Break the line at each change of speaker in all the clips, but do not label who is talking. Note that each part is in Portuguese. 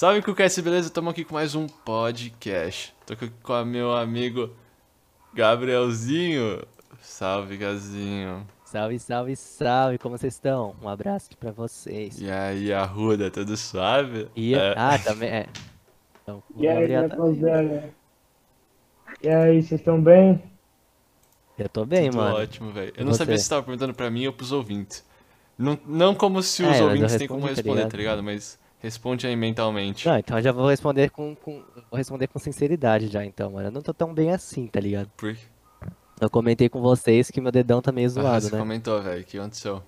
Salve QQS, beleza? Estamos aqui com mais um podcast. Tô aqui com o meu amigo Gabrielzinho. Salve, Gazinho.
Salve, salve, salve, como vocês estão? Um abraço pra vocês.
E aí, Arruda, tudo suave?
E,
É.
Ah, também é. Então,
E aí,
Gabriel tá-
rapaziada? E aí, vocês estão bem?
Eu tô bem,
Tudo
mano.
ótimo, velho. Eu
E
não
você?
sabia se você tava perguntando pra mim ou pros ouvintes. Não, não como se
É,
os
eu
ouvintes têm como
tá
responder,
ligado?
tá ligado? Mas responde aí mentalmente.
Não, então eu já vou responder com, com- vou responder com sinceridade já, então, mano. Eu não tô tão bem assim, tá ligado?
Por...
Eu comentei com vocês que meu dedão tá meio
Ah,
zoado,
você
né?
comentou, velho. O que aconteceu?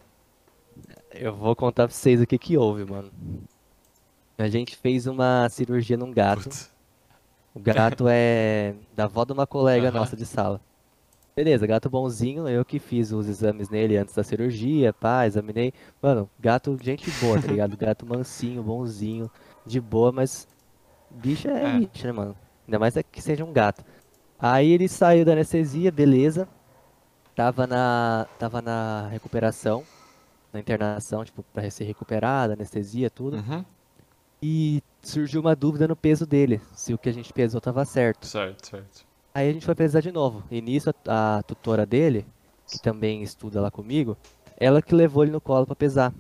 Eu vou contar pra vocês o que que houve, mano. A gente fez uma cirurgia num gato.
Putz.
O gato é da avó de uma colega nossa de sala. Beleza, gato bonzinho, eu que fiz os exames nele antes da cirurgia, pá, examinei. Mano, gato, gente boa, tá ligado? Gato mansinho, bonzinho, de boa, mas bicho é
É.
bicho, né, mano? Ainda mais é que seja um gato. Aí ele saiu da anestesia, beleza. Tava na, tava na recuperação, na internação, tipo, pra ser recuperado, anestesia, tudo.
Uhum.
E surgiu uma dúvida no peso dele, se o que a gente pesou tava certo.
Certo, certo.
Aí a gente foi pesar de novo. E nisso a, a tutora dele, que também estuda lá comigo, ela que levou ele no colo pra pesar.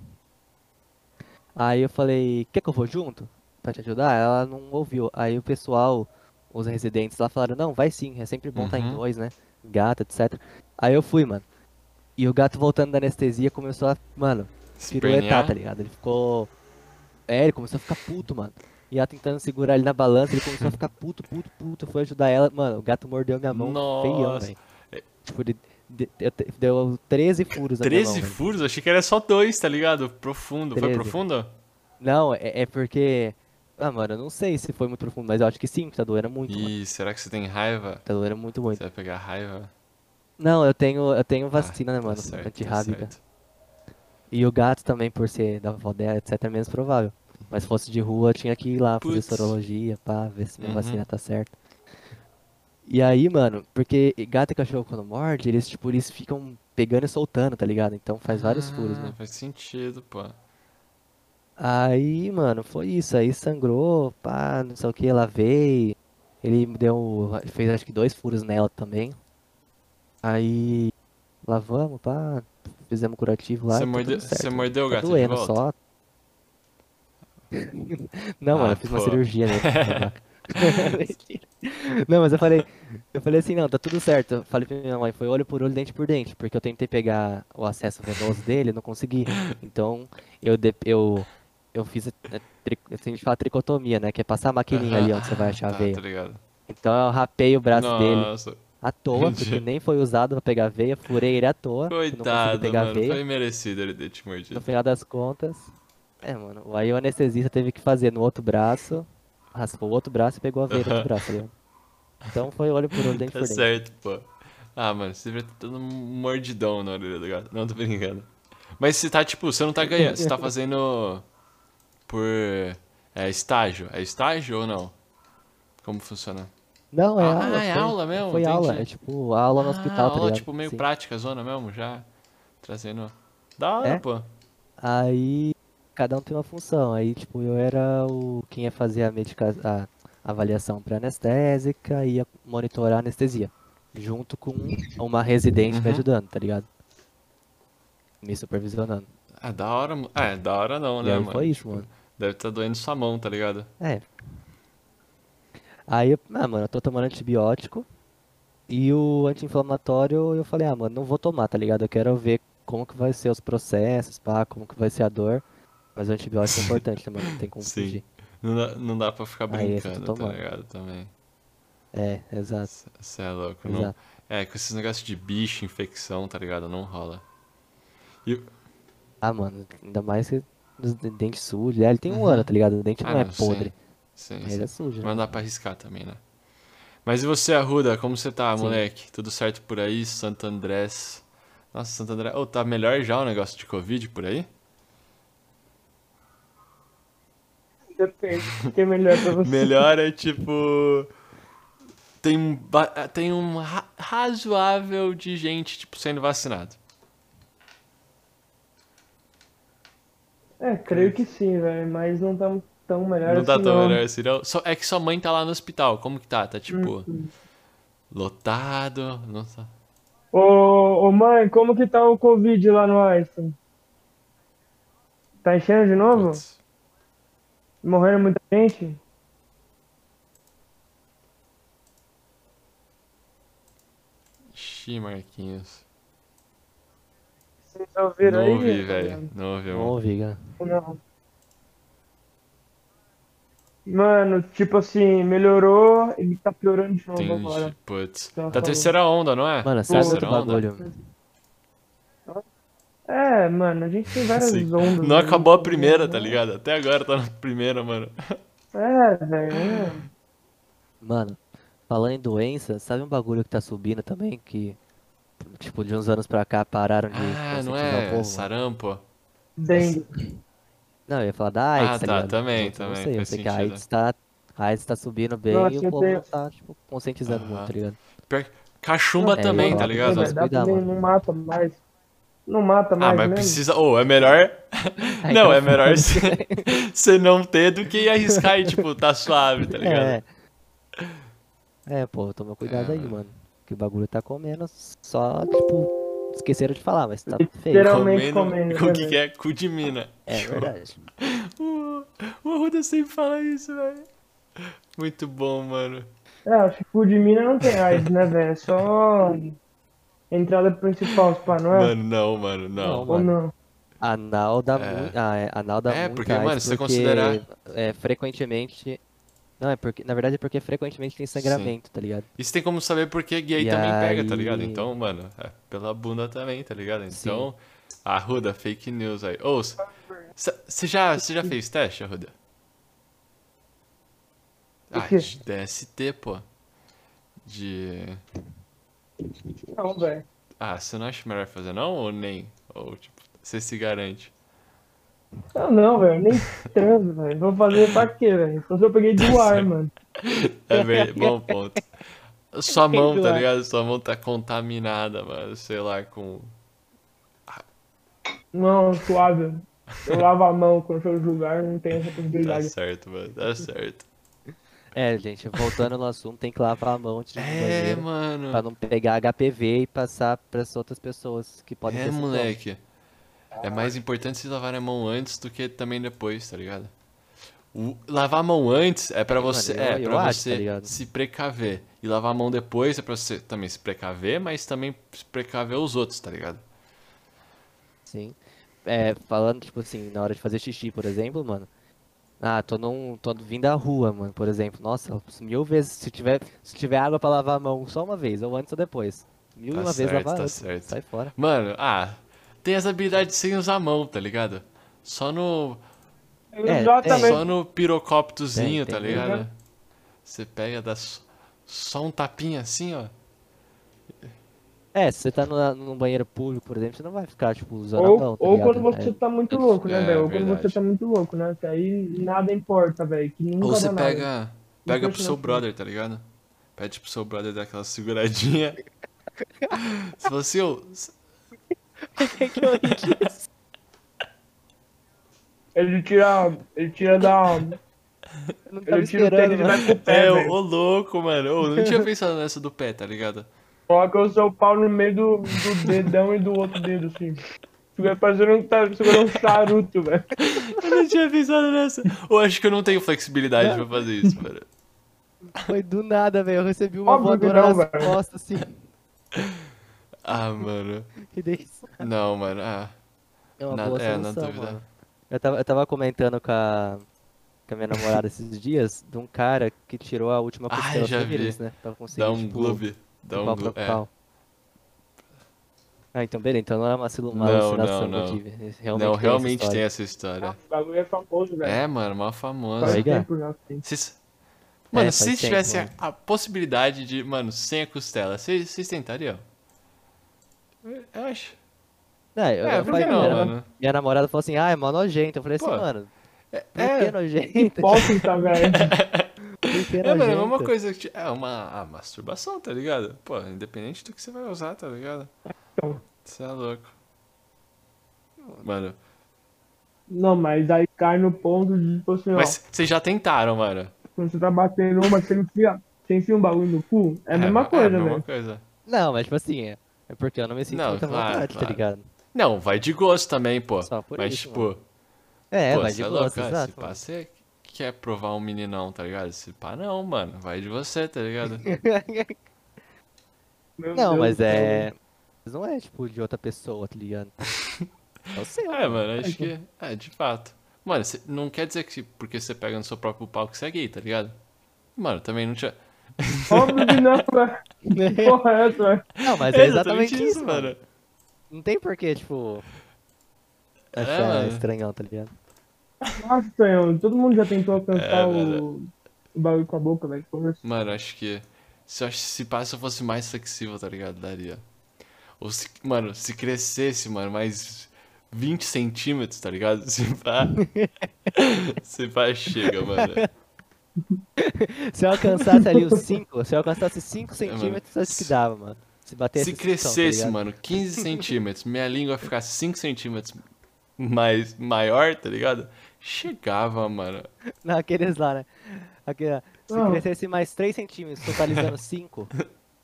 Aí eu falei, quer que eu vou junto? Pra te ajudar? Ela não ouviu. Aí o pessoal, os residentes lá falaram, não, vai sim, é sempre bom estar em
Uhum.
dois, né? Gato, etc. Aí eu fui, mano. E o gato voltando da anestesia começou a, mano, piruetar, tá ligado? Ele ficou. É, ele começou a ficar puto, mano. E ela tentando segurar ele na balança, ele começou a ficar puto, puto, puto. Foi ajudar ela. Mano, o gato mordeu minha mão feião,
Nossa.
velho. Tipo, ele de- deu 13 furos na minha
13
mão,
furos? Achei que era só dois, tá ligado? Profundo. Foi
13.
profundo?
Não, é, é porque. Ah, mano, eu não sei se foi muito profundo, mas eu acho que sim, tá doendo muito, mano.
Ih, será que você tem raiva?
Tá doendo muito, muito.
Você vai pegar raiva?
Não, eu tenho, eu tenho vacina,
Ah,
né,
tá
mano?
certo, tá
Antirrábica.
certo.
E o gato também, por ser da avó dela, etc, é menos provável. Mas se fosse de rua, tinha que ir lá fazer
Putz.
sorologia, pá, ver se minha
Uhum.
vacina tá certa. E aí, mano, porque gato e cachorro quando morde, eles, tipo, eles ficam pegando e soltando, tá ligado? Então faz vários furos,
Ah,
né?
Faz sentido, pô.
Aí, mano, foi isso. Aí sangrou, pá, não sei o que, lavei. Ele me deu, fez acho que dois furos nela também. Aí, lavamos, pá, fizemos curativo lá,
Você
tá
mordeu, mordeu o
Tá
gato de
doendo só. Não, mano,
Ah,
eu fiz uma
pô.
cirurgia nele. babaca. Mentira. Não, mas eu falei, eu falei assim, não, tá tudo certo. Eu falei pra minha mãe, foi olho por olho, dente por dente, porque eu tentei pegar o acesso venoso dele, não consegui. Então, eu eu eu fiz a, gente fala tricotomia, né, que é passar a maquininha ali onde você vai achar a
Tá,
veia.
tá.
Então eu rapei o braço dele
Nossa,
à toa, porque nem foi usado pra pegar a veia, furei ele à toa, eu não
coitado,
pegar a
mano.
veia.
Foi merecido ele ter te
No
mordido.
final das contas, é, mano, aí o anestesista teve que fazer no outro braço, raspou o outro braço e pegou a veia no outro braço, tá ligado? Então foi olho por olho, dente
Tá
por dente.
certo, pô. Ah, mano, você devia ter dando um mordidão na orelha do gato. Não, tô brincando. Mas você tá, tipo, você não tá ganhando, você tá fazendo por é, estágio. É estágio ou não? Como funciona?
Não, é
Ah,
aula,
é
foi,
aula mesmo?
foi aula,
Entendi.
é tipo aula no
Ah,
hospital, tá
aula,
ligado?
tipo, meio
Sim.
prática, zona mesmo, já trazendo... Da hora,
É?
pô.
Aí cada um tem uma função. Aí, tipo, eu era o quem ia fazer a medica... a avaliação pré-anestésica e ia monitorar a anestesia. Junto com uma residente me
Uhum.
ajudando, tá ligado? Me supervisionando.
Ah, da hora, é, da hora não, né, mano?
foi isso,
Tipo,
mano.
Deve estar doendo sua mão, tá ligado?
É. Aí, ah, mano, eu tô tomando antibiótico. E o anti-inflamatório eu falei, ah, mano, não vou tomar, tá ligado? Eu quero ver como que vai ser os processos, pá, como que vai ser a dor. Mas o antibiótico é importante, né, mano? Não tem como
Sim.
fugir.
Não dá, não dá pra ficar brincando, tá ligado? Também.
É, exato,
Você é louco, não...
exato.
É, com esses negócios de bicho, infecção, tá ligado? Não rola. E...
Ah, mano, ainda mais que dentes sujos. É, ele tem um
Uhum.
ano, tá ligado? O dente
Ah,
não é
não,
podre,
Sim,
mas
sim.
é sujo,
Mas
né?
não dá pra arriscar também, né? Mas e você, Arruda? Como você tá,
Sim.
moleque? Tudo certo por aí? Santo Andrés? Nossa, Santo André... Ô, tá melhor já o negócio de Covid por aí?
Depende. O que é melhor pra você?
Melhor é tipo. Tem um, tem um ra- razoável de gente, tipo, sendo vacinado.
É, creio que sim, velho. Mas não tá tão melhor
Não tá
assim,
tão
não.
melhor assim, não. Só- é que sua mãe tá lá no hospital. Como que tá? Tá tipo.
Hum.
Lotado. Não tá.
Ô, ô, mãe, como que tá o Covid lá no Einstein? Tá enchendo de novo?
Putz.
Morrendo muita gente?
Ixi, Marquinhos.
Vocês ouviram
Não
aí?
ouvi, velho. Não ouvi,
Não
mano.
ouvi, cara.
Não. Mano, tipo assim, melhorou e tá piorando de novo agora.
Entendi. Putz.
Tá
Tá
falando.
terceira onda, não é?
Mano, sabe outro
terceira onda?
bagulho?
É, mano, a gente tem várias
Sim.
ondas.
Não acabou a primeira, tá ligado? Até agora tá na primeira, mano.
É, velho.
Mano, falando em doença, sabe um bagulho que tá subindo também? Que, tipo, de uns anos pra cá pararam de
Ah, não é?
povo?
Sarampo?
Dengue.
Não, eu ia falar da AIDS,
Ah,
tá
tá,
ligado?
também,
eu
também,
Não sei, eu sei que a. AIDS tá, a AIDS tá subindo bem
Nossa,
e o povo
tenho-
tá, tipo, conscientizando muito, tá ligado?
Pior que- Cachumba
É,
também, tá ligado?
cuidar,
não mata mais. Não mata
Ah,
mais
mas
mesmo.
precisa. Ô, é melhor.
Aí
Não,
tá
é melhor você não ter do que arriscar e, tipo, tá suave, tá ligado?
É. É, pô, toma cuidado
É,
aí,
mano.
Que o bagulho tá comendo, só, tipo, esqueceram de falar, mas tá feio.
Literalmente
Comendo
comendo,
o
né,
que que é cu de mina.
É verdade.
O, o Arruda sempre fala isso, velho. Muito bom, mano.
É, acho que cu de mina não tem AIDS, né, velho? É só entrada principal, pá, não é?
Mano, não, mano, não.
Não,
Ou
mano.
não?
Anal dá
É.
muito. Ah, é, anal dá
É,
muito
porque, mano, se você
porque,
considerar-
É, frequentemente. Não, é porque. Na verdade é porque frequentemente tem sangramento, tá ligado?
E você tem como saber por que gay
E
também pega, tá
aí-
ligado? Então, mano, é pela bunda também, tá ligado? Então, Arruda, fake news aí. Ô, você já, cê já fez teste, Arruda? Ah, de DST, pô. De.
Não, velho.
Ah, você não acha melhor fazer não? Ou nem? Ou, tipo, você se garante?
Não, não, velho. Nem transo, velho. Vou fazer pra quê, velho? Só se eu peguei do ar, mano.
É bem, bom ponto. Sua mão, tá ligado? Sua mão tá contaminada, mano. Sei lá, com.
Não, suave. Eu lavo a mão quando eu julgar, não tem essa
Tá
possibilidade.
certo, mano. Tá certo.
É, gente, voltando no assunto, tem que lavar a mão antes de
É, mano.
Pra não pegar HPV e passar pras outras pessoas que podem
É, moleque. É mais importante se lavar a mão antes do que também depois, tá ligado? O- lavar a mão antes é pra
Sim, mano,
você,
eu-
é
eu
para
acho, tá
você
ligado?
se precaver. E lavar a mão depois é pra você também se precaver, mas também se precaver os outros, tá ligado?
Sim. É, falando, tipo assim, na hora de fazer xixi, por exemplo, mano. Ah, tô num. tô vindo da rua, mano, por exemplo. Nossa, mil vezes, se tiver, se tiver água pra lavar a mão só uma vez, ou antes ou depois. Mil e
Tá
uma vez
certo,
lavar
tá
antes.
certo.
Sai fora.
Mano, ah, tem as habilidades sem usar a mão, tá ligado? Só no
É,
Exatamente.
só no pirocóptozinho,
Tem,
tá
tem.
ligado? Você pega dá só, só um tapinha assim, ó.
É, se você tá no, num banheiro público, por exemplo, você não vai ficar, tipo, usando a
Ou,
mão, tá
ou
ligado?
quando você
É,
tá muito louco, né,
É,
velho? Ou quando
verdade.
você tá muito louco, né? Que aí nada importa, velho. Que nunca
Ou você
dá nada.
pega, pega pro seu brother, tá ligado? Pede pro seu brother dar aquela seguradinha. Você fala assim, ô, s-
Ele tira. Ele tira da. Ele tira o
esperando,
tênis e
mano.
vai com o pé,
é, ô, louco, mano. Eu não tinha pensado nessa do pé, tá ligado?
Coloca o seu pau no meio do, do dedão e do outro dedo, assim. Fica parecendo um, tá, segurando um charuto, velho.
Eu não tinha pensado nessa. Ou acho que eu não tenho flexibilidade pra fazer isso, mano.
Foi do nada, velho. Eu recebi uma
Óbvio que
voadora
não,
nas costas, assim.
Ah, mano.
E daí...
Não, mano. Ah,
É uma
Na-
boa
é, na
solução,
dúvida.
mano. Eu tava, eu tava comentando com a, com a minha namorada esses dias de um cara que tirou a última
Ah,
costela.
já
Você viu
vi.
né? Tava
dá
conseguindo,
um
tipo.
Dá um
pau
gloob.
Pra
É.
pau. Ah, então beleza, então não é uma, uma
Não,
alucinação
não,
que eu
não.
tive. Realmente
Não,
tem essa
realmente
história.
tem essa história.
O bagulho é famoso, velho.
É, mano, mal famosa.
Faz tempo já. assim.
Vocês- Mano,
faz
se
tempo,
tivesse a,
mano.
a possibilidade de, mano, sem a costela, vocês tentariam? Eu acho.
Não, eu,
É,
eu
por que
falei,
não,
minha,
mano?
minha namorada falou assim, ah, é mó nojento. Eu falei assim,
Pô,
mano,
É,
por que
é,
nojento?
Hipócrita, velho.
É, mano, é uma
nojento?
coisa que. É uma a masturbação, tá ligado? Pô, independente do que você vai usar, tá ligado?
Então.
Você é louco. Mano,
Não, mas aí cai no ponto de, tipo assim,
Mas vocês já tentaram, mano.
quando você tá batendo uma, você enfia, você enfia um bagulho no cu, é a mesma coisa,
É a mesma coisa.
Não, mas tipo assim, é é porque eu não me sinto
Não,
muita
claro,
vontade,
claro.
tá ligado?
Não, vai de gosto também, pô.
Só por
Mas,
isso,
tipo,
É,
pô,
vai de
é
gosto,
louco, cara,
exato.
Se pá, quer provar um meninão, tá ligado? Se pá, não, mano. Vai de você, tá ligado?
Não,
Deus
mas é. Mas não é tipo de outra pessoa, tá ligado? É o seu.
É, mano, acho que. É, de fato. Mano, cê- não quer dizer que porque você pega no seu próprio pau que você é gay, tá ligado? Mano, também não tinha.
Óbvio que não, velho. Que porra é essa, velho?
Não, mas é exatamente isso, mano.
mano.
Não tem porquê, tipo.
É,
Achar
mano.
estranhão, tá ligado?
Nossa, Tonhão, todo mundo já tentou alcançar
É,
o...
velho.
o bagulho com a boca, velho.
Mano, acho que. Se, eu acho, que se eu fosse mais flexível, tá ligado? Daria. Ou se. Mano, se crescesse, mano, mais 20 centímetros, tá ligado? Se pá. se pá, chega, mano.
Se eu alcançasse ali os 5, se eu alcançasse 5 centímetros, acho que dava, mano. Se batesse
Se
esse
crescesse,
som, tá
mano, 15 centímetros, minha língua ficasse 5 centímetros mais maior, tá ligado? Chegava, mano.
Não, aqueles lá, né? Aquele, se
Não.
crescesse mais 3 centímetros, totalizando 5,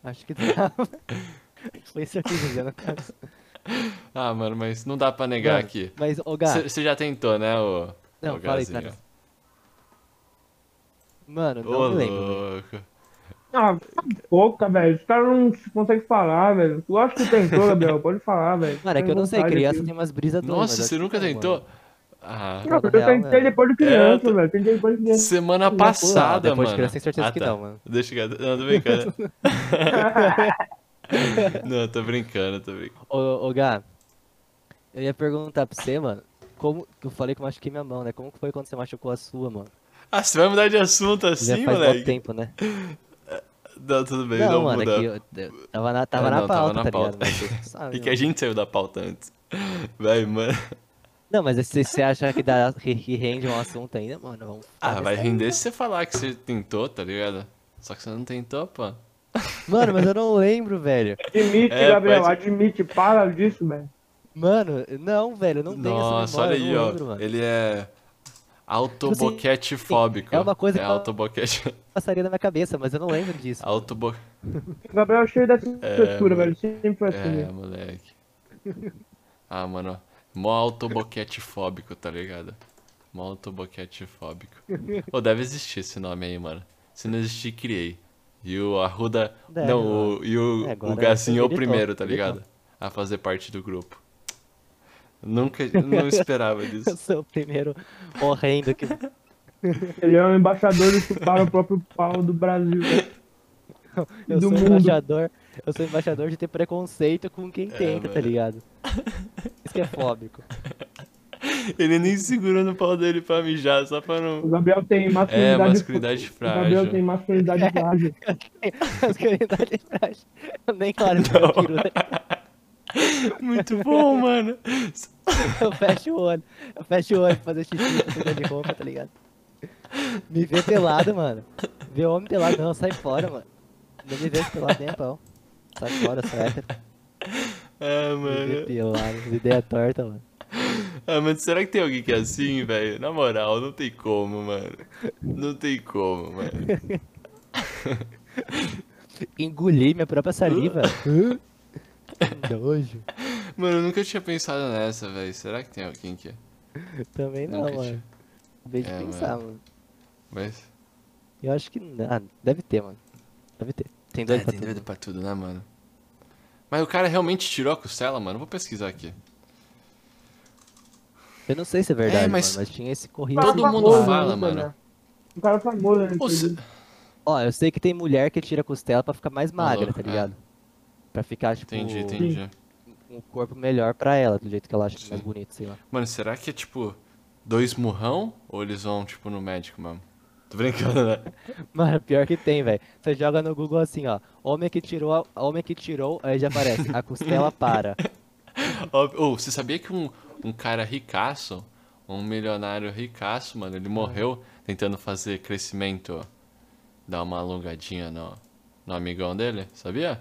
acho que dava. Foi isso que eu quis dizer, no caso.
Ah, mano, mas não dá pra negar
Mano,
aqui.
Mas, ô
Você já tentou, né, ô.
não,
ô
fala aí,
Gazinho?
cara. Mano, não
Ô,
me lembro.
louco.
Ah, cala a boca, velho. Os caras não conseguem falar, velho. Tu acha que tentou, Gabriel? Pode falar, velho.
Mano, é que eu não sei, criança
vontade
tem umas brisas doidas.
Nossa, você nunca tentou?
mano.
Ah.
Não, eu
Real,
tentei
né?
depois de
É,
criança,
tô-
velho. Tentei depois de criança.
semana passada,
depois de
mano.
criança, tem certeza
ah,
que
tá.
não, mano.
Deixa eu... Não, tô brincando. não, tô brincando, tô brincando.
Ô, ô Gá, eu ia perguntar pra você, mano, como que eu falei que eu machuquei minha mão, né? Como que foi quando você machucou a sua, mano?
Ah, você vai mudar de assunto
Já
assim,
faz
moleque?
tempo, né?
Não, tudo bem,
não,
não,
mano,
muda.
é que eu, eu tava na, tava
É,
na
não, tava
pauta,
na
tá
pauta.
ligado? Mas você sabe,
E que a
mano.
gente saiu da pauta antes. Vai, mano.
Não, mas se você acha que, dá, que, rende um assunto ainda, mano, vamos
Ah, vai render se você falar que você tentou, tá ligado? Só que você não tentou, pô.
Mano, mas eu não lembro, velho.
Admite,
É,
Gabriel.
pode-
Admite. Para disso, velho.
Mano, não, velho, não tenho
Nossa,
essa memória,
olha aí,
não
ó.
lembro, mano.
Ele é autoboquete fóbico.
é uma coisa
É
que
autoboquete.
Passaria na minha cabeça, mas eu não lembro disso.
Autobo...
O Gabriel é cheio dessa
É,
frescura, velho. Sempre foi assim,
É, moleque. Ah, mano. Mó autoboquete fóbico, tá ligado? Mó autoboquete fóbico. Pô, deve existir esse nome aí, mano. Se não existir, criei. E o Arruda.
Deve,
não,
mano.
o, e o,
É,
o Gazinho é o primeiro, tá ligado? A fazer parte do grupo. Nunca. Não esperava
Eu
disso.
sou o primeiro horrendo que.
Ele é um embaixador de chupar o próprio pau do Brasil, velho.
Eu
Do
sou
mundo.
embaixador. Eu sou embaixador de ter preconceito com quem
É,
tenta, tá ligado? Isso que é fóbico.
Ele nem segurou no pau dele pra mijar, só pra
O
não.
Gabriel tem
É,
masculinidade...
masculinidade
O Gabriel
frágil.
tem masculinidade frágil.
Masculinidade frágil. Eu nem pro meu peru, né?
Muito bom, mano.
Eu fecho o olho. Eu fecho o olho pra fazer xixi, pra cuidar de roupa, tá ligado? Me vê pelado, mano. Vê homem pelado, não, sai fora, mano. Não me vê pelado nem a pau. Sai fora, sai hétero.
Ah, mano.
pelado, ideia torta, mano.
Ah, mas será que tem alguém que é assim, velho? Na moral, não tem como, mano. Não tem como, mano.
Engoli minha própria saliva. Nojo.
Mano, eu nunca tinha pensado nessa, velho. Será que tem alguém que é?
Também não,
Nunca
mano.
tinha.
Acabei de
É,
pensar,
mano.
mano.
Mas.
Eu acho que. Ah, deve ter, mano. Deve ter. Tem dois
É,
pra
tem
tudo.
doido pra tudo, né, mano? Mas o cara realmente tirou a costela, mano? Vou pesquisar aqui.
Eu não sei se é verdade,
É, mas-
mano, mas tinha esse corrido.
Todo mundo fala,
né,
mano.
Um cara famoso, né?
Ô, cê-
Ó, eu sei que tem mulher que tira a costela pra ficar mais magra, tá
é.
ligado? Pra ficar, tipo,
Entendi, entendi.
um corpo melhor pra ela, do jeito que ela acha
Sim.
mais bonito, sei lá.
Mano, será que é tipo dois murrão? Ou eles vão, tipo, no médico mesmo? Tô brincando, né?
Mano, pior que tem, velho. Você joga no Google assim, ó. Homem que tirou, a- homem que tirou, aí já aparece. A costela para.
Ó, ô, você sabia que um, um cara ricaço, um milionário ricaço, mano, ele morreu tentando fazer crescimento, dar uma alongadinha no, no amigão dele? Sabia?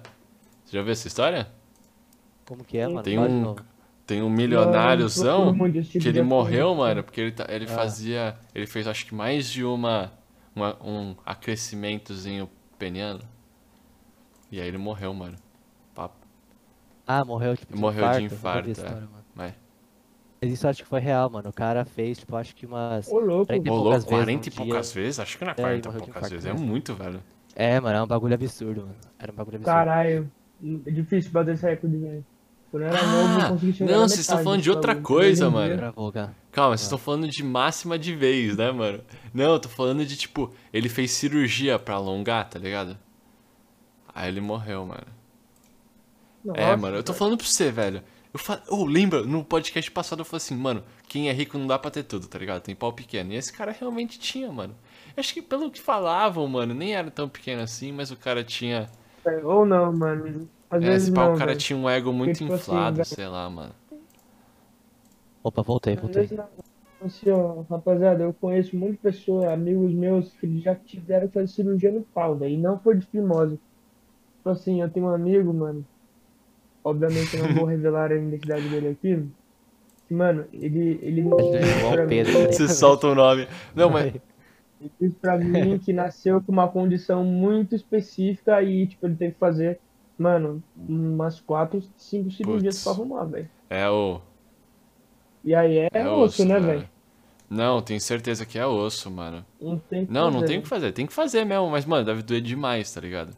Você já viu essa história?
Como que é, mano?
Tem um-. Tem um milionáriozão
tipo
que ele
assunto.
morreu, mano, porque ele, tá- ele
Ah.
fazia. Ele fez acho que mais de uma, uma- um acrescimentozinho peniano. E aí ele morreu, mano. Papo.
Ah, morreu tipo de
Morreu de
infarto. eu
infarto,
vi a
é.
história, mano.
Mas.
Mas isso eu acho que foi real, mano. O cara fez, tipo, acho que umas.
Ô, louco.
40 e
Rolou
poucas vezes
40 e
num dia.
poucas vezes? Acho que não é
É,
40 e
morreu de
poucas
infarto
vezes. É
mesmo.
muito, velho.
É, mano, é um bagulho absurdo, mano. Era um bagulho absurdo.
Caralho. É difícil bater esse recorde, velho. Quando eu era novo, eu
Ah,
consegui chegar
não,
na
vocês estão falando de outra coisa, mano. Calma, vocês estão falando de máxima de vez, né, mano? Não, eu tô falando de tipo, ele fez cirurgia pra alongar, tá ligado? Aí ele morreu, mano. é,
Nossa,
mano, eu tô
velho.
falando pra você, velho. Eu fa... oh, lembra, no podcast passado eu falei assim, mano, quem é rico não dá pra ter tudo, tá ligado? Tem pau pequeno. E esse cara realmente tinha, mano. Acho que pelo que falavam, mano, nem era tão pequeno assim, mas o cara tinha.
Ou não, mano. Às
É,
vezes
esse pau,
não,
o cara
velho.
tinha um ego muito
tipo assim,
inflado,
velho.
sei lá, mano.
Opa, voltei,
Às
voltei.
Assim, ó, rapaziada, eu conheço muitas pessoas, amigos meus, que já tiveram que fazer cirurgia no pau, velho, e não foi de fimose. Tipo assim, eu tenho um amigo, mano, obviamente eu não vou revelar a identidade dele aqui, que, mano, ele, ele mim,
Pedro, tá
Você solta o nome. Não, mas.
ele disse pra mim que nasceu com uma condição muito específica e, tipo, ele teve que fazer, mano, umas quatro, cinco cirurgias
Putz.
pra arrumar, velho.
É o.
E aí é,
É
osso, né,
velho.
velho?
Não, tenho certeza que é osso, mano.
Não tem que
Não, não
fazer,
tem o que fazer. Tem que fazer mesmo, mas, mano, deve doer demais, tá ligado?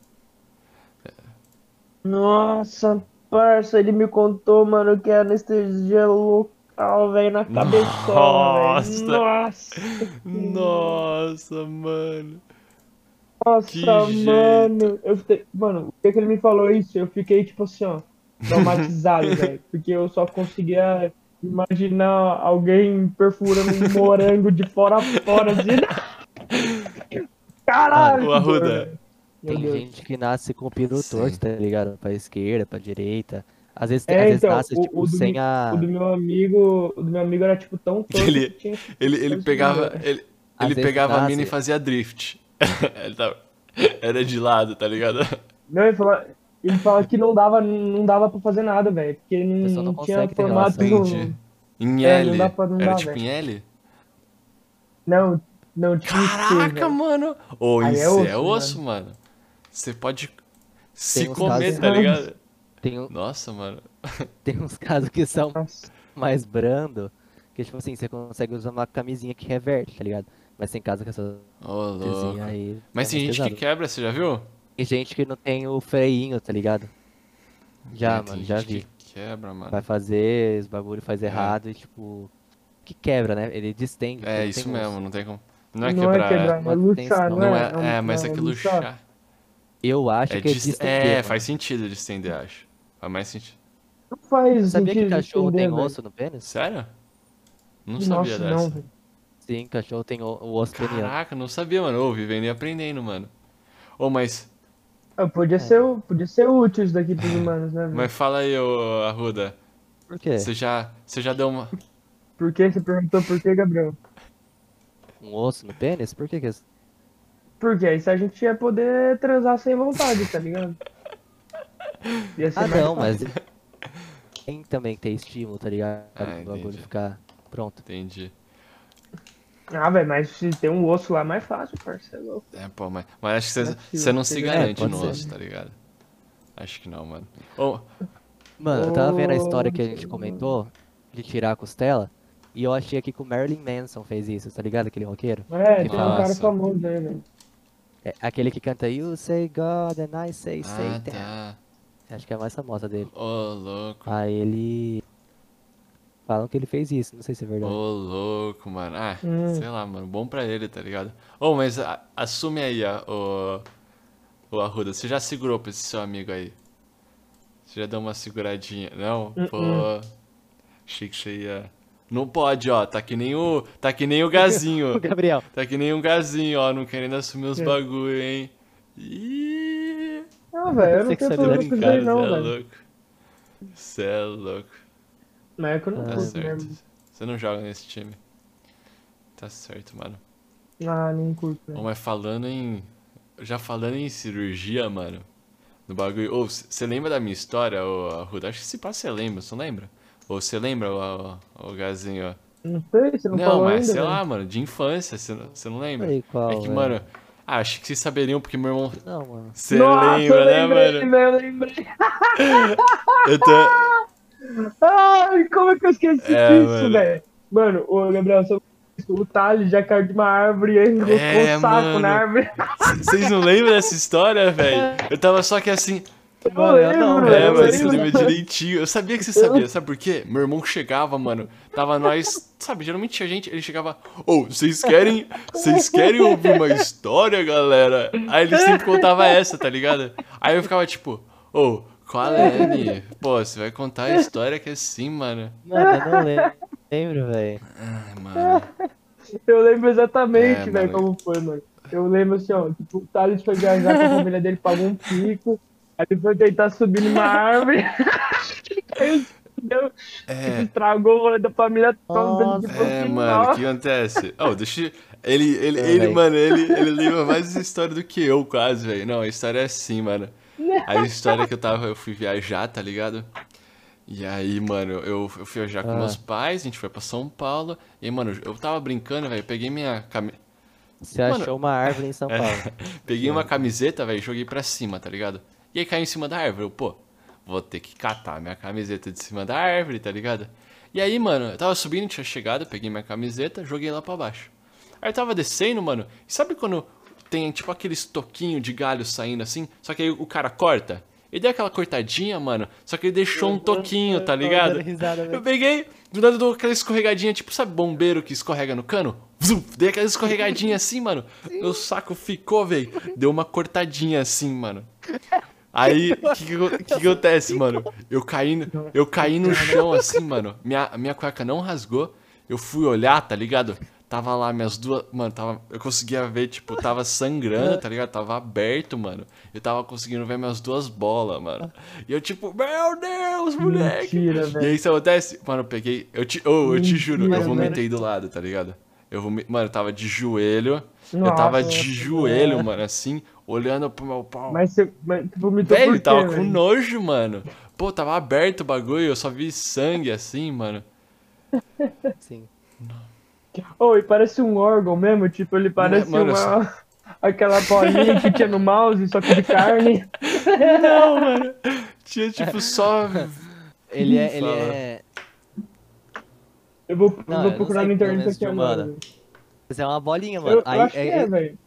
Nossa, parça, ele me contou, mano, que é anestesia local, velho, na cabeçola,
Nossa.
velho. Nossa,
Nossa, mano.
nossa,
Que
mano. Eu fiquei, mano, o que que ele me falou isso? Eu fiquei, tipo assim, ó, traumatizado, velho. Porque eu só conseguia imaginar alguém perfurando um morango de fora a fora, assim. Caralho! Dor,
Arruda.
Tem gente que nasce com o
Sim.
torto, tá ligado? Pra esquerda, pra direita. Às vezes,
É,
às vezes
então,
nasce,
o-
tipo,
o
sem
mi-
a...
O do meu amigo, o do meu amigo era tipo tão torto
Ele-
que tinha
Ele, ele pegava. Ele,
Às
ele
vezes
pegava a
nasce-
mina e fazia drift. ele tava. Era de lado, tá ligado?
Não, ele fala, ele fala que não dava, não dava pra fazer nada, velho. Porque não,
não
não tinha formato.
Entendi. Em
É,
L.
não dá pra- não
Era
dá,
tipo
velho.
em L?
Não, não tinha C,
Caraca,
velho.
mano! Ô,
é
isso é
osso,
osso, mano. Você pode se comer, tá ligado?
Tem, um-
Nossa, mano.
tem uns casos que são
Nossa.
mais brando, que tipo assim, você consegue usar uma camisinha que reverte, tá ligado? Mas tem casos que essa
Ô, louco.
coisinha aí...
Mas
é
tem gente que
pesado.
quebra, você já viu?
Tem gente que não tem o freinho, tá ligado? Já,
É,
mano, já vi.
que quebra, mano.
Vai fazer os bagulho, faz errado e tipo... Que quebra, né? Ele distende.
É, isso
tem
mesmo, não tem como. Não é
Não
quebrar,
é quebrar, é
Uma
luxar, não
Não
é?
é, é, mas é que luxar.
Eu acho
É,
que é
dis-
distender,
é
mano.
faz sentido distender, acho. Faz mais sentido.
Não faz
Sabia que cachorro tem
velho.
osso no pênis?
Sério? Não
Nossa,
sabia
não,
dessa.
velho.
Sim, cachorro tem o, o osso peniano.
Caraca, não sabia, mano. Ô, vivendo e aprendendo, mano. Ô, mas,
Ah, Podia, ser, podia ser útil isso daqui pros humanos, né, velho?
mas fala aí, ô, Arruda.
Por quê?
Você já, você já deu uma...
Por que? Você perguntou por que, Gabriel?
Um osso no pênis? Por que que... é-
Porque aí se a gente ia poder transar sem vontade, tá ligado? Ia ser
Ah,
mais
não,
fácil.
mas... Tem também que ter estímulo, tá ligado?
Ah,
o bagulho
entendi.
ficar pronto.
Entendi.
Ah, velho, mas se tem um osso lá, é mais fácil, parceiro. é.
É, pô, mas, mas acho que você,
Não é
não se
é,
garante
pode
no
ser.
osso, tá ligado? Acho que não, mano. Ô,
Mano, eu tava vendo a história que a gente comentou de tirar a costela. E eu achei aqui que o Marilyn Manson fez isso, tá ligado? Aquele roqueiro.
É, tem um cara
Nossa.
famoso aí, velho.
É, aquele que canta You say God and I say
ah,
Satan.
tá.
Acho que é a mais famosa dele.
Ô, louco.
Aí ele. Falam que ele fez isso, não sei se é
Ô,
verdade.
louco, mano. Ah,
Hum.
sei lá, mano. Bom pra ele, tá ligado? Ô, mas a- assume aí, ó, ô, ô Arruda. Você já segurou pra esse seu amigo aí? Você já deu uma seguradinha? Não?
Uh-uh.
Pô. Achei que você ia... Não pode, ó. Tá que nem o... Tá que nem o gazinho.
O Gabriel.
Tá que nem um gazinho, ó. Não querendo assumir os
É.
bagulho, hein? Ih...
Não, velho, eu não tenho
Sexualidade
problema com aí, não,
cê é
velho.
louco. Cê é louco.
Mas é que eu não
Tá
curto
certo.
mesmo.
Você não joga nesse time. Tá certo, mano.
Ah, não curto,
Ô,
velho.
mas falando em. Já falando em cirurgia, mano. No bagulho. Ô, você lembra da minha história, ô Arruda? Acho que se passa você lembra, você não lembra? Ou você lembra, o, o Gazinho?
Não sei, você não,
Não,
falou
mas
ainda,
sei
velho.
lá, mano, de infância, você não, você não lembra?
Aí, qual,
é que,
velho?
mano, ah, acho que vocês saberiam porque meu irmão.
Não, mano.
Você lembra,
eu
né,
lembrei,
mano?
velho, eu lembrei.
Eu tô.
Ai, como é que eu esqueci
É,
disso, velho? Mano, ô Gabriel, só o Thales já caiu de uma árvore e enroscou
É,
o saco
mano.
na árvore.
Vocês não lembram dessa história, velho? Eu tava só que assim.
Eu
Mano, eu não,
lembro,
É,
eu
mas você
lembro.
lembra direitinho. Eu sabia que você sabia. Sabe por quê? Meu irmão chegava, mano. Tava nós. Sabe, geralmente tinha gente. Ele chegava. Ô, vocês querem. Vocês querem ouvir uma história, galera? Aí ele sempre contava essa, tá ligado? Aí eu ficava tipo. Ô, qual é, Ni? Pô, você vai contar a história que é assim, mano.
Mano, eu não lembro, lembro velho.
Ai, mano.
Eu lembro exatamente,
É,
velho,
mano.
como foi, mano. Eu lembro assim, ó, tipo, o Thales foi viajar com a família dele, pagou um pico, aí ele foi tentar subir numa árvore, aí deu,
É.
estragou o rolê da família toda. Tipo,
É, mano, o que acontece? Oh, deixa eu... Ele, ele,
É,
ele mano, ele, ele lembra mais história do que eu, quase, velho. Não, a história é assim, mano. A história que eu tava, eu fui viajar, tá ligado? E aí, mano, eu, eu fui viajar com
Ah.
meus pais, a gente foi pra São Paulo. E aí, mano, eu tava brincando, velho, peguei minha cami...
Você
Mano,
achou uma árvore em São
é.
Paulo.
Peguei uma camiseta, velho, e joguei pra cima, tá ligado? E aí caiu em cima da árvore. Eu, pô, vou ter que catar minha camiseta de cima da árvore, tá ligado? E aí, mano, eu tava subindo, tinha chegado, peguei minha camiseta, joguei lá pra baixo. Aí eu tava descendo, mano, e sabe quando tem tipo aqueles toquinhos de galho saindo assim? Só que aí o cara corta? Ele deu aquela cortadinha, mano, só que ele deixou um toquinho, tá ligado? Eu peguei, do nada dou aquela escorregadinha, tipo, sabe bombeiro que escorrega no cano? Dei aquela escorregadinha assim, mano. Meu saco ficou, velho. Deu uma cortadinha assim, mano. Aí, o que, que, acontece, mano? Eu caí, no- eu caí no chão assim, mano. Minha, minha cueca não rasgou. Eu fui olhar, tá ligado? Tava lá minhas duas. Mano, tava, eu conseguia ver, tipo, tava sangrando, tá ligado? Tava aberto, mano. Eu tava conseguindo ver minhas duas bolas, mano. E eu, tipo, meu Deus, moleque.
Mentira,
E
velho.
aí, isso acontece? Mano, eu peguei. Eu te, oh, eu te juro, eu
Mentira,
vomitei do lado, tá ligado? Eu vomi... Mano, eu tava de joelho. eu tava
Nossa,
de joelho, mano, assim, olhando pro meu pau.
Mas você mas tu vomitou
Velho,
por quê,
tava com
velho?
nojo, mano. Pô, tava aberto o bagulho, eu só vi sangue assim, mano.
Sim.
E parece um órgão mesmo, tipo, ele parece
Mano,
uma... Aquela bolinha que tinha no mouse, só que de carne.
Não, mano. Tinha tipo só.
Ele é. Ele é.
Eu vou, eu
Não, eu
vou procurar na internet aqui velho.
Mas é uma bolinha,
Eu,
mano.
eu
Aí,
acho que
é,
é, velho.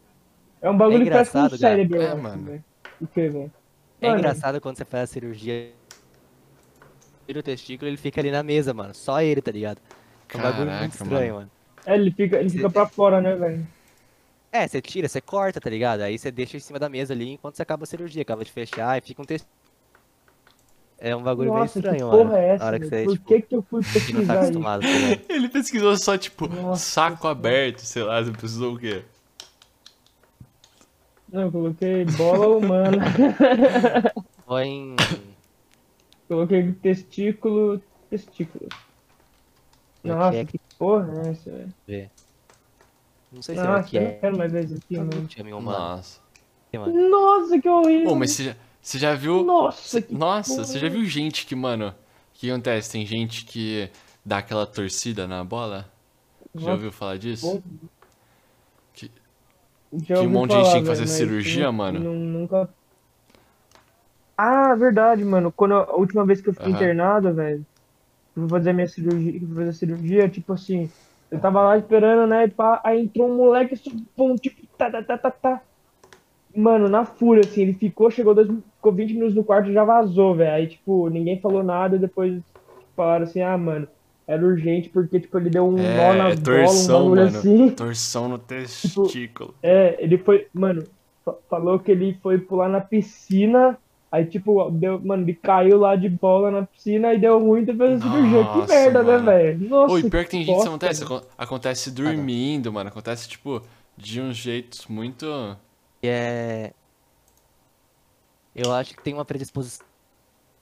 É um bagulho que parece um cérebro, eu.
É,
acho,
mano.
velho. O que, velho?
é
Mano,
engraçado quando você faz a cirurgia. Tira o testículo, ele fica ali na mesa, mano. Só ele, tá ligado? É um bagulho
Caraca,
muito estranho, mano.
É, ele fica, ele fica pra fora, né, velho?
É, você tira, você corta, tá ligado? Aí você deixa em cima da mesa ali enquanto você acaba a cirurgia, acaba de fechar e fica um testículo. É um bagulho
Nossa,
meio estranho,
que porra
mano.
é essa,
hora que você,
Por
tipo,
que que eu fui
tá
pesquisar
tá?
Ele pesquisou só, tipo,
Nossa
saco aberto, sei lá, você precisou o quê?
Não, eu coloquei bola humana.
Foi em.
coloquei testículo, testículo.
É
Nossa,
é
que porra é essa, velho?
ver. Não sei se é o
Nossa,
que
eu não
é.
quero mais ver isso aqui, mano.
Humano.
Nossa.
Nossa, que horrível.
Pô, mas você já, você já viu.
Nossa, que
Nossa,
porra
você já viu gente que, mano. O que acontece? Tem gente que dá aquela torcida na bola? Já
Nossa,
ouviu falar disso? Que-
Já
que um monte de gente tem que fazer cirurgia, mano?
nu- Nunca. Ah, verdade, mano. Quando eu- a última vez que eu fiquei
Aham.
internado, velho, vou fazer minha cirurgia, vou fazer a cirurgia, tipo assim, eu tava lá esperando, né, e pá, aí entrou um moleque, assim, pum, tipo, tá, tá, tá, tá, tá. Mano, na fúria, assim, ele ficou, chegou, dois, ficou 20 minutos no quarto e já vazou, velho. Aí, tipo, ninguém falou nada, depois falaram assim, ah, mano, era urgente porque, tipo, ele deu um nó
É,
na
é
bola, um
torção, mano.
assim.
Torção no testículo.
É, ele foi, mano, fa- falou que ele foi pular na piscina, aí tipo, deu, mano, ele caiu lá de bola na piscina e deu ruim e teve a cirurgia. Que merda,
mano.
né, velho? Nossa,
Oi, pior que tem gente que acontece.
velho.
acon- Acontece dormindo, mano. Acontece, tipo, de uns jeitos muito.
E é. Eu acho que tem uma predisposição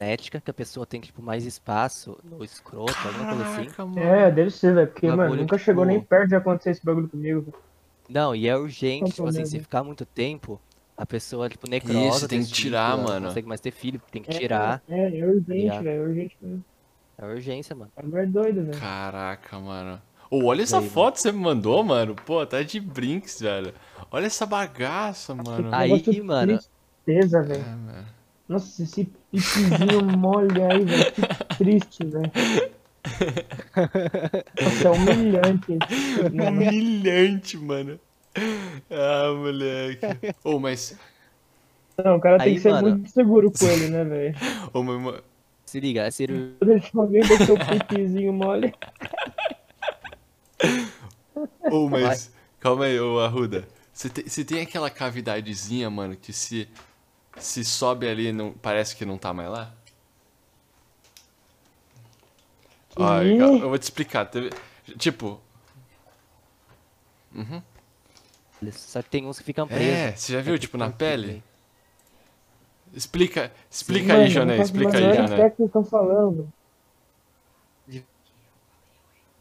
genética que a pessoa tem, tipo, mais espaço no escroto, alguma coisa assim.
Mano.
É, deve ser, velho, porque,
Bagulho,
mano, nunca
tipo-
chegou nem perto de acontecer esse bagulho comigo.
Não, e é urgente, tipo assim, se
problema?
ficar muito tempo, a pessoa, tipo, necrosa.
Isso, tem que tirar,
ela
mano.
Não consegue mais ter filho, tem que
É,
tirar.
É, é urgente, velho, é urgente mesmo.
É urgência, mano.
Agora é doido, velho.
Caraca, mano. Ô, olha essa
aí,
foto que você me mandou, mano. Pô, tá de brinks, velho. Olha essa bagaça, mano.
Aí,
Negócio
mano.
Tristeza,
É,
velho.
mano.
Nossa, esse pipizinho mole aí, velho. Que triste, velho. Nossa, é humilhante.
Humilhante, mano. Ah, moleque. Ô, mas.
Não, o cara tem
Aí,
que ser
mano.
muito seguro com ele, né, velho?
Ô, ma-
Se liga, é cirurgia.
Deixa alguém ver seu pipizinho mole.
ô, mas. Calma aí, ô Arruda. Você tem, você tem aquela cavidadezinha, mano, que se. Se sobe ali, não, parece que não tá mais lá? Ó,
Ih.
eu vou te explicar. teve- Tipo,
Só que tem uns que ficam presos.
é, você já viu,
É
tipo,
que
na pele? Explica, explica
Mano,
aí, Joné, explica
a
aí, Joné.
ideia do que estão falando.
O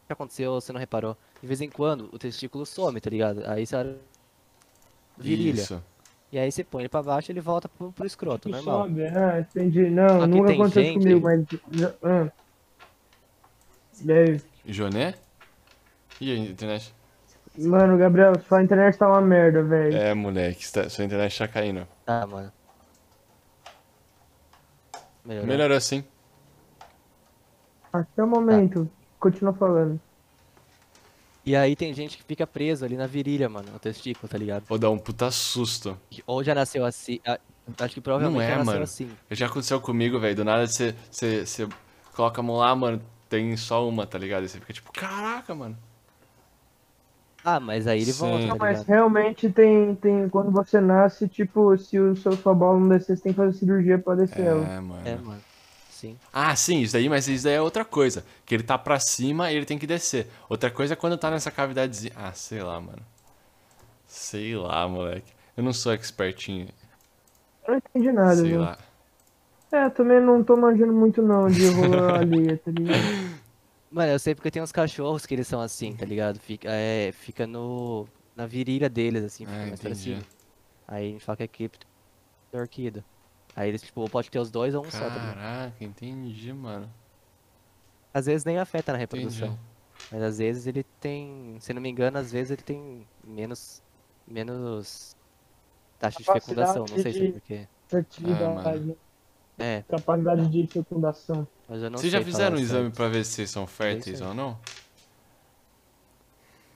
que aconteceu, você não reparou? De vez em quando, o testículo some, tá ligado? Aí você olha. Virilha.
Isso.
E aí você põe ele pra baixo e ele volta pro, pro escroto,
Que
normal.
sobe. Ah, entendi. Não,
Só que
nunca
tem
aconteceu
gente-
comigo, mas. Ah. E aí?
Joné? E aí, internet?
Mano, Gabriel, sua internet tá uma merda, velho.
É, moleque, está- sua internet tá caindo.
Ah, mano. Melhorou.
Melhorou assim.
Até o momento. Continua falando.
E aí tem gente que fica preso ali na virilha, mano, no testículo, tá ligado?
Vou dar um puta susto.
Ou já nasceu assim. Acho que provavelmente
Não é,
já nasceu
mano.
assim.
Já aconteceu comigo, velho. Do nada você, você, você coloca a mão lá, mano, tem só uma, tá ligado? E você fica tipo, caraca, mano.
Ah, mas aí ele
Sim.
volta,
Não,
tá
mas
ligado?
realmente tem, tem. Quando você nasce, tipo, se o seu sua bola não descer, você tem que fazer cirurgia pra descer ela.
É, mano.
É, mano. Sim.
Ah, sim, isso daí, mas isso daí é outra coisa. Que ele tá pra cima e ele tem que descer. Outra coisa é quando tá nessa cavidadezinha. Ah, sei lá, mano. Sei lá, moleque. Eu não sou expertinho.
Eu não entendi nada,
sei
viu?
lá.
É, também não tô manjando muito não de rolar alheia, tá ligado?
Mano, eu sei porque tem uns cachorros que eles são assim, tá ligado? Fica, é, fica no, na virilha deles, assim, fica
Ah,
mais pra
entendi.
cima. Aí a gente fala que é cripto orquídea. Aí eles, tipo, pode ter os dois ou um só, tá ligado?
Caraca, entendi, mano.
Às vezes nem afeta na
Entendi.
reprodução. Mas às vezes ele tem, se não me engano, às vezes ele tem menos, menos taxa de fecundação, não sei se é porquê.
Fertilidade,
É,
capacidade de fecundação.
mas eu não
Vocês já fizeram um exame pra ver se vocês são férteis ou não?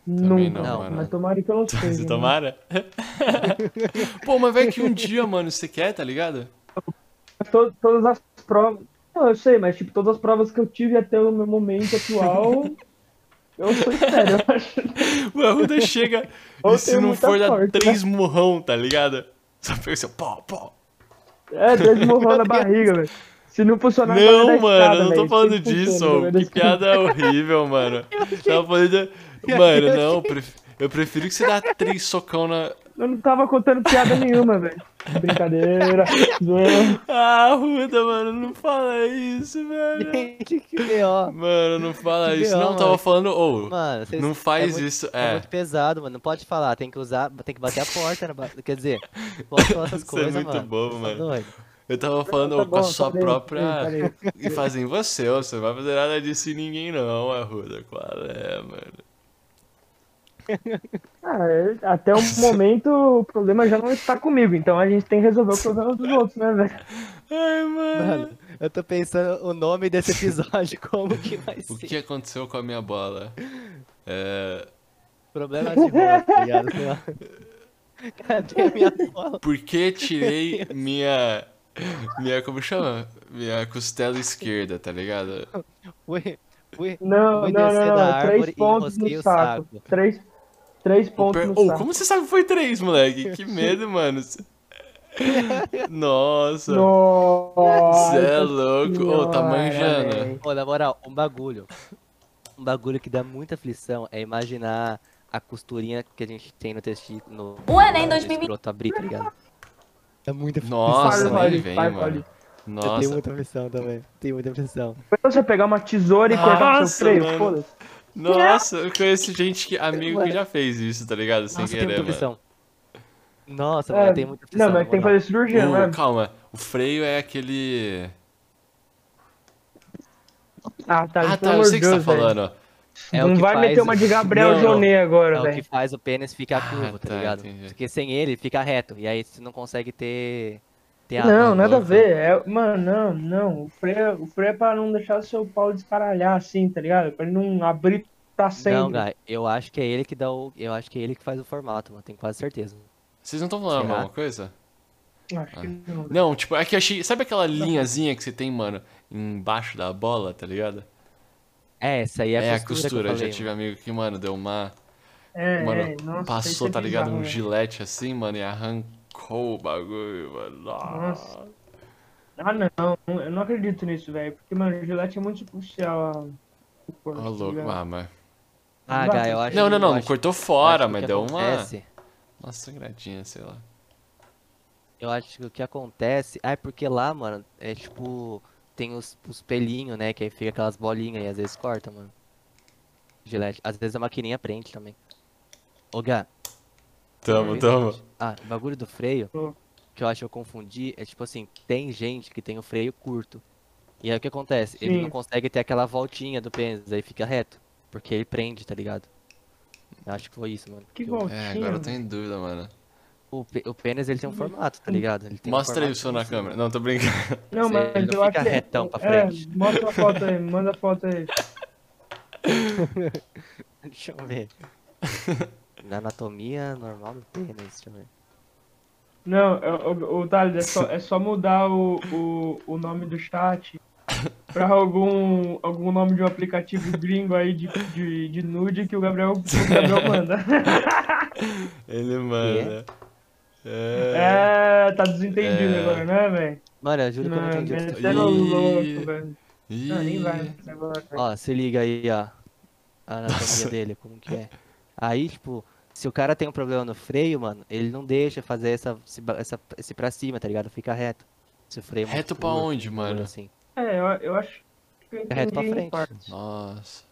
Nunca,
não,
mano.
mas tomara que eu não seja.
Você
né?
tomara? Pô, mas vai que um dia, mano, você quer, tá ligado?
To- todas as provas. Não, eu sei, mas tipo, todas as provas que eu tive até o meu momento atual, eu sou sério, eu acho.
O Arruda chega e se não for dar
sorte, né?
três murrão, tá ligado? Só pega assim, pó, pó.
É, dois morrão na barriga, velho. Se não funcionar,
Não, mano,
escada,
eu não tô falando disso, que piada horrível, mano. Tava falando de... Mano, não, eu prefiro que você dá três socão na...
Eu não tava contando piada nenhuma, velho. Brincadeira.
Ah, Arruda, mano, não fala isso, velho.
Gente, que B.O.
Mano, não fala
Que
isso. Não,
mano.
tava falando,
Mano, vocês,
não faz
é muito-
isso,
É
é.
muito pesado, mano. Não pode falar, tem que usar, tem que bater a porta. na ba- Quer dizer, pode falar essas
Isso é
coisas,
muito
mano.
bobo, mano.
doidos.
Eu tava falando
Tá
ô, com a
bom,
sua
parei,
própria...
parei.
E fazer em você, você não vai fazer nada disso em ninguém não, Arruda. Qual é, mano?
Ah, é- até o momento o problema já não está comigo, então a gente tem que resolver o problema dos outros, né, velho?
Ai, mano.
Mano, eu tô pensando o nome desse episódio, como que vai
O
ser.
que aconteceu com a minha bola? É...
Problema de bola, tá ligado? Cadê a minha bola?
Por que tirei minha... Minha, como chama? Minha costela esquerda, tá ligado?
Fui, fui,
Não,
fui
não, não, não.
árvore
Três pontos no
o
saco.
saco.
Três, três pontos
Per-
saco.
como você sabe que foi três, moleque? Que medo, mano. Nossa.
Nossa.
Você é louco. Ô, tá manjando.
na moral, um bagulho. Um bagulho que dá muita aflição é imaginar a costurinha que a gente tem no testículo. No,
O Enem
no
2020.
escroto abrir, tá ligado? É muita aflição.
Nossa,
fale,
vem,
fale,
mano.
Eu
Nossa.
tenho muita aflição também. Tenho muita aflição.
Você pegar uma tesoura e cortar o seu freio, foda-se.
Nossa, eu conheço gente que, amigo que já fez isso, tá ligado? Sem
Nossa,
querer,
muita
mano.
aflição. Nossa,
É,
tenho muita aflição.
Não, mas tem que fazer cirurgia, não
O-
é?
calma, o freio é aquele.
Ah, tá.
Ah, tá, eu sei o que você tá
velho.
falando.
É
não vai
faz
meter uma de Gabriel
Não, não.
Jonet
É
agora,
o que
velho.
faz o pênis ficar curvo, tá
tá,
ligado?
entendi.
Porque sem ele fica reto. E aí você não consegue ter. Ter a
Não, nada a ver. É, mano, não, não. O freio, o freio é pra não deixar o seu pau descaralhar assim, tá ligado? Pra ele não abrir pra sempre.
Não, Guy, eu acho que é ele que dá o. Eu acho que é ele que faz o formato, mano. Tenho quase certeza.
Vocês não estão falando a
Será?
mesma coisa?
Acho que não.
Não, tipo, é que eu achei. Sabe aquela linhazinha que você tem, mano, embaixo da bola, tá ligado?
É, essa aí é a
É a
costura.
costura.
que eu
Eu já
falei,
tive amigo que, mano, deu uma.
É,
Mano,
é, nossa,
passou,
é
tá ligado?
bizarro,
Um
velho.
gilete assim, mano, e arrancou o bagulho, mano.
Nossa. Ah, não, eu não acredito nisso, velho. Porque, mano, o Gillette é muito superficial corpo,
Ó,
tá
louco,
ligado?
ah, mas.
Ah, Guy, eu acho
Não, não, não,
acho-
cortou fora, mas deu uma.
acontece-
Uma sangradinha, sei lá.
Eu acho que o que acontece. Ah, é porque lá, mano, é tipo. Tem os, os pelinhos, né? Que aí fica aquelas bolinhas e às vezes corta, mano. Gilete. Às vezes a maquininha prende também. Ô, Gá.
Tamo, tamo.
Ah, o bagulho do freio, que eu acho que eu confundi, é tipo assim, tem gente que tem o freio curto. E aí o que acontece? Ele não
Sim.
consegue ter aquela voltinha do pênis, aí fica reto. Porque ele prende, tá ligado? Eu acho que foi isso, mano.
Que bom.
É, agora eu tô em dúvida, mano.
O, o pênis, ele tem um formato, tá ligado? Ele tem um
Mostra aí o na câmera. Não, tô brincando.
Não, mas
não
eu acho
fica
que...
retão pra
é,
frente.
mostra a foto aí, manda a foto aí.
Deixa eu ver. Na anatomia normal do pênis, deixa eu ver.
Não, o, o Thales, é só, é só mudar o, o, o nome do chat pra algum, algum nome de um aplicativo gringo aí de, de, de nude que o Gabriel, o Gabriel manda.
Ele manda. É.
É, tá desentendido
É.
agora, né, velho?
Mano, eu juro que eu não entendi você tá
Ih.
louco, velho. Não, nem vai.
Ó, se liga aí, ó. A anatomia dele, como que é. Aí, tipo, se o cara tem um problema no freio, mano, ele não deixa fazer essa, essa, esse pra cima, tá ligado? Fica reto. Se o freio é
Reto pra
curto,
onde, mano?
Assim.
É, eu, eu acho que eu
Fica reto pra
entendi em
frente.
partes.
Nossa.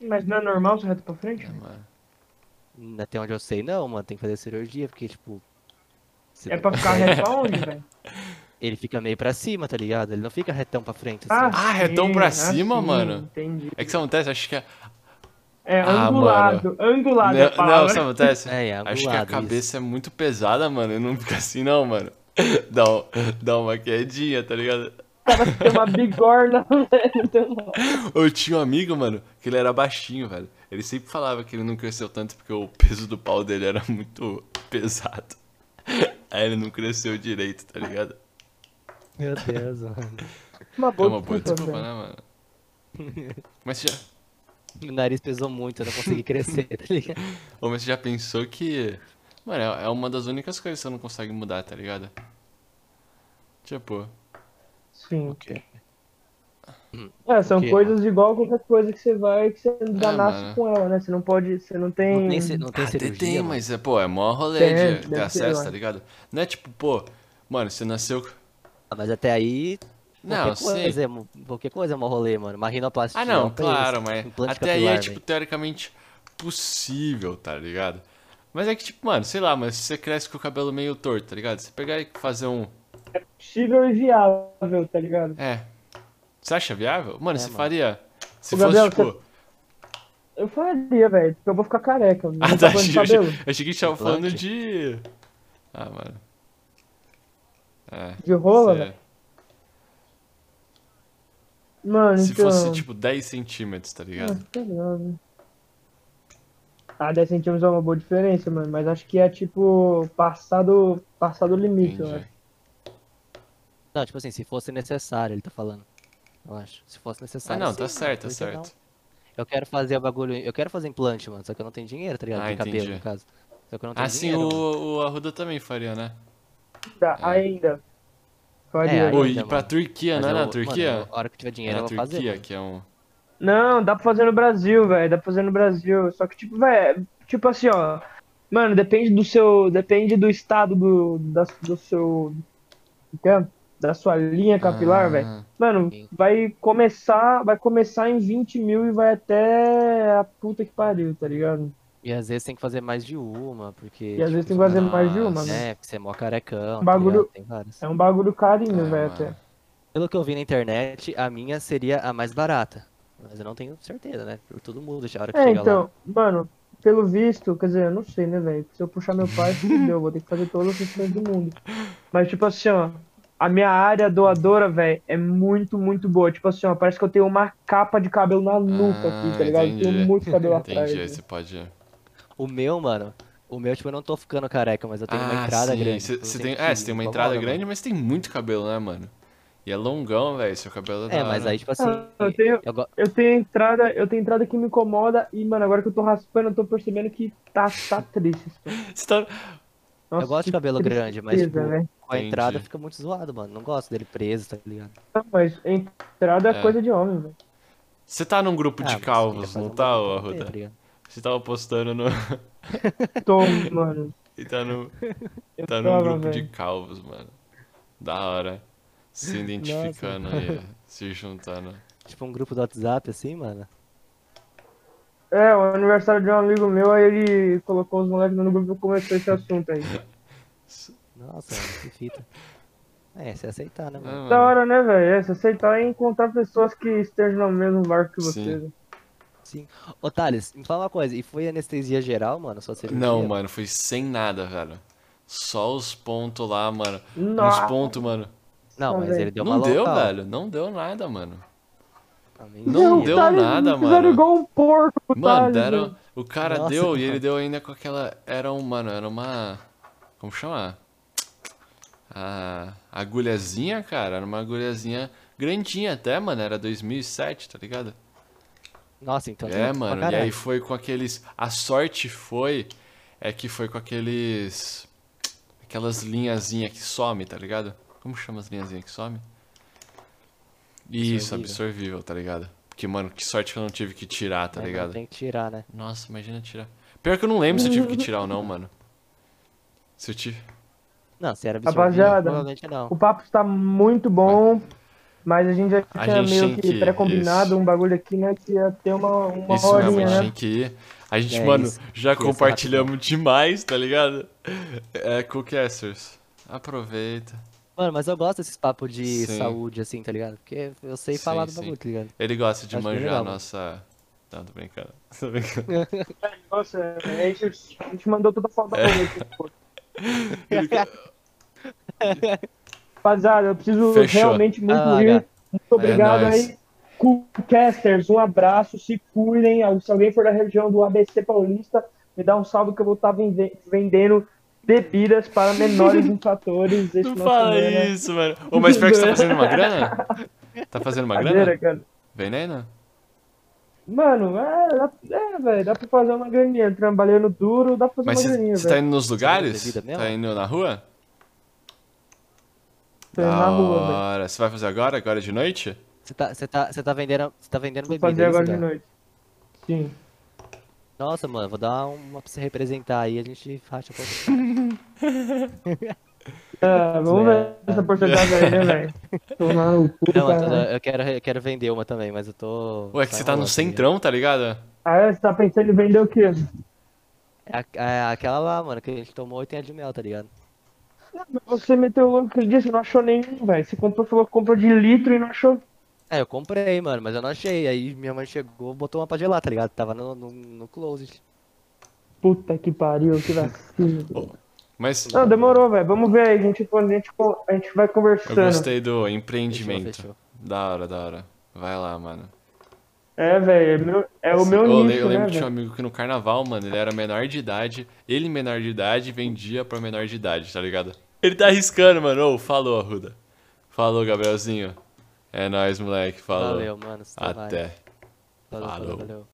Mas não é normal ser reto pra frente?
É, mano.
Até onde eu sei, não, mano. Tem que fazer cirurgia, porque, tipo. você
É pra ficar reto pra onde, velho?
Ele fica meio pra cima, tá ligado? Ele não fica retão pra frente,
Ah,
assim.
Ah, retão pra
sim,
cima,
assim,
mano?
Entendi.
É que isso acontece, acho que é.
É
Ah,
angulado, angulado é a
Não, não, sabe o que acontece?
É, é
Acho que a cabeça é muito pesada, mano. E não fica assim, não, mano. Dá, um- dá uma quedinha, tá ligado?
Tem uma bigorna, velho.
Eu tinha um amigo, mano, que ele era baixinho, velho. Ele sempre falava que ele não cresceu tanto porque o peso do pau dele era muito pesado. Aí ele não cresceu direito, tá ligado?
Meu Deus, mano.
Uma
É
boa
uma boa
desculpa,
né, mano? Mas você já,
Meu nariz pesou muito, eu não consegui crescer, tá ligado?
Ô, mas você já pensou que. Mano, é é uma das únicas coisas que você não consegue mudar, tá ligado? Tipo,
Sim.
ok.
É, são coisas igual qualquer coisa que você vai, que você já
É,
nasce
mano.
com ela, né? Você não pode, você não tem...
Não tem, não tem
Ah,
cirurgia,
tem,
mano.
mas é, pô, é mó rolê
Tem,
de ter acesso,
eu
tá ligado? Não é tipo, pô, mano, você nasceu.
Ah, Mas até aí,
Não,
qualquer
sim.
coisa, é, qualquer coisa é um rolê, mano. Uma rinoplastia.
Ah, não,
é
claro, mas até aí é, tipo, teoricamente possível, tá ligado? Mas é que, tipo, mano, sei lá, mas se você cresce com o cabelo meio torto, tá ligado? Você pegar e fazer um.
possível e viável, tá ligado?
É. Você acha viável? Mano,
É,
você
mano.
faria. Se
Ô,
fosse,
Gabriel,
tipo.
Eu faria, velho, porque eu vou ficar careca.
Ah,
tá de
achei,
cabelo.
achei, achei que a gente tava falando de. Ah, mano. É.
De rola, velho. Mano,
Se
então...
fosse, tipo, 10 centímetros, tá
Ah,
ligado?
sei lá, velho. Ah, 10 centímetros é uma boa diferença, mano. Mas acho que é tipo passado, passado o limite, eu
Entendi.
acho.
Não, tipo assim, se fosse necessário, ele tá falando. Eu acho. Se fosse
Ah,
necessário.
não,
sim,
tá certo, tá certo.
não? Eu quero fazer o bagulho. Eu quero fazer implante, mano. Só que eu não tenho dinheiro, tá ligado?
Ah,
Tem cabelo, no caso. Só que eu não tenho
Ah,
dinheiro.
o, o Arruda também faria, né?
Tá, ainda. Faria.
É, aí-
Oi,
ainda,
e pra
mano.
Turquia,
Mas
não é na
mano,
Turquia?
eu- a hora que tiver
É
dinheiro,
na
eu vou fazer.
Turquia,
mano.
que é um.
Não, dá pra fazer no Brasil, velho. Dá pra fazer no Brasil. Só que, tipo, velho, tipo assim, ó. Mano, depende do seu. Depende do estado do. Da, do seu. é? Da sua linha capilar,
Ah,
velho. Mano,
Sim.
vai começar. Vai começar em 20 mil e vai até a puta que pariu, tá ligado?
E às vezes tem que fazer mais de uma, porque.
E às
tipo,
vezes tem que fazer mais de uma,
Nossa.
né?
É, porque você é mó carecão. tá
Bagulho-
ligado? Tem várias.
É um bagulho carinho,
Ah,
velho, até.
Pelo que eu vi na internet, a minha seria a mais barata. Mas eu não tenho certeza, né? Por tudo muda a hora que
É,
chega lá.
então, mano, pelo visto, quer dizer, eu não sei, né, velho? Se eu puxar meu pai, fudeu, vou ter que fazer todas as questões do mundo. Mas, tipo assim, ó, a minha área doadora, velho, é muito, muito boa. Tipo assim, ó, parece que eu tenho uma capa de cabelo na nuca aqui,
Ah,
tá ligado? Eu
entendi.
tenho muito cabelo atrás.
Entendi, aí
velho.
você pode.
O meu, mano, o meu, tipo, eu não tô ficando careca, mas eu tenho uma
Ah,
entrada
sim.
grande.
Você
eu
tem, é, você tem uma entrada
mano.
grande, mas tem muito cabelo, né, mano? E é longão, velho. Seu cabelo é
É, mas aí, tipo assim,
Ah, eu tenho,
eu go-
eu tenho entrada, eu tenho entrada que me incomoda e, mano, agora que eu tô raspando, eu tô percebendo que tá, tá triste. isso.
Você tá...
Nossa,
eu gosto de
que
cabelo grande, mas,
tristeza,
tipo,
velho.
com a entrada
Entendi.
fica muito zoado, mano. Não gosto dele preso, tá ligado?
Não, Mas entrada é,
É.
coisa de homem, velho.
Você tá num grupo
Ah,
de calvos, não tá, ô Arruda?
tá ligado?
Você tava postando no.
Tô, mano.
E tá no.
Eu
Tá num
tava,
grupo de
velho.
calvos, mano. Da hora. Se identificando aí, se juntando.
Tipo um grupo do WhatsApp, assim, mano.
É, o aniversário de um amigo meu, aí ele colocou os moleques no grupo e começou esse assunto aí.
Nossa, mano, que fita. É, se aceitar, né, mano?
mano.
Da hora, né, velho? É, se aceitar é encontrar pessoas que estejam no mesmo barco que
Sim.
você.
Sim. Ô, Thales, me fala uma coisa. E foi anestesia geral, mano? Só cirurgia?
Não, mano, foi sem nada, velho. Só os pontos lá, mano. Uns
Nossa.
pontos, mano.
Não,
Não,
mas ele deu uma
Não deu,
local.
velho. Não deu nada, mano. Não
mentira.
deu
Thales,
nada,
Fizeram
mano.
igual um porco,
Mano,
Thales,
deram. O cara
Nossa,
deu e
mano.
ele deu ainda com aquela. Era um, mano, era uma. Como chama? A agulhazinha, cara. Era uma agulhazinha grandinha até, mano. Era 2007, tá ligado?
Nossa, então.
É, mano. E aí foi com aqueles. A sorte foi. É que foi com aqueles. Aquelas linhazinhas que some, tá ligado? Como chama as linhazinhas que some? Isso,
Absorvível.
absorvível, tá ligado? Porque, mano, que sorte que eu não tive que tirar, tá
É,
ligado?
Tem que tirar, né?
Nossa, imagina tirar. Pior que eu não lembro se eu tive que tirar ou não, mano. Se eu tive.
Não, se era absorvível,
Rapaziada,
provavelmente não.
O papo está muito bom, mas a gente já
A
tinha
gente
meio que
que-
pré-combinado um bagulho aqui, né? Que ia ter uma, uma
Isso mesmo,
horinha,
a gente
né?
tinha que ir. A gente,
É
mano,
isso.
já
Isso,
compartilhamos demais, tá ligado? É, Cookcasters. Aproveita.
Mano, mas eu gosto desses papos de
Sim.
saúde, assim, tá ligado? Porque eu sei
Sim,
falar do bagulho, tá ligado?
Ele gosta de
Acho
manjar
legal,
a nossa. Não, tô brincando. Tô brincando.
Nossa, a gente, a gente mandou toda a foto da
É.
Rapaziada, eu preciso
Fechou.
realmente muito
Ah,
ir.
H.
Muito obrigado
nóis.
aí. Coolcasters, um abraço, se cuidem. Se alguém for da região do ABC Paulista, me dá um salve que eu vou estar vende- vendendo bebidas para menores infratores.
Não fala isso, mano. Ô, mas pior que você tá fazendo uma grana? Tá fazendo uma
Brincadeira,
grana?
cara.
Veneno?
Mano, é, dá- é velho, dá pra fazer uma graninha. Trabalhando duro, dá pra fazer
Mas
uma
você
graninha,
você tá indo nos lugares? Tá indo na rua?
Tô indo
Da
na rua.
Você vai fazer agora? Agora de noite?
Você tá, você tá, você tá vendendo, você tá vendendo
Vou
bebida,
fazer agora de
cara?
noite. Sim.
Nossa, mano, vou dar uma pra você representar aí, a gente racha um pouco.
É, vamos ver essa porcentagem aí, né, velho? Tomar no cu,
Não,
cara.
eu quero, eu quero vender uma também, mas eu tô...
Ué, que você tá no centrão, tá ligado?
Ah, é? Você tá pensando em vender o quê?
É, a- é aquela lá, mano, que a gente tomou e tem a de mel, tá ligado?
Você meteu o louco aquele dia, você não achou nenhum, velho. Você comprou, falou que comprou de litro e não achou.
É, eu comprei, mano, mas eu não achei. Aí minha mãe chegou, botou uma pra gelar, tá ligado? Tava no, no, no closet.
Puta que pariu, que vacilo.
Mas
Não, demorou, velho. Vamos ver aí. A gente, a, gente, a gente vai
eu
conversando.
gostei do
Fechou,
empreendimento.
fechou.
Da hora, da hora. Vai lá, mano.
É, velho. É, meu- é o meu
Ô,
nicho,
eu lembro
né,
que tinha um amigo que no carnaval, mano, ele era menor de idade. Ele, menor de idade, vendia pra menor de idade, tá ligado? Ele tá arriscando, mano. Ô, falou, Arruda. Falou, Gabrielzinho. É nóis, moleque. Falou.
Valeu, mano. vai.
Até.
Valeu,
Falou.
valeu, valeu.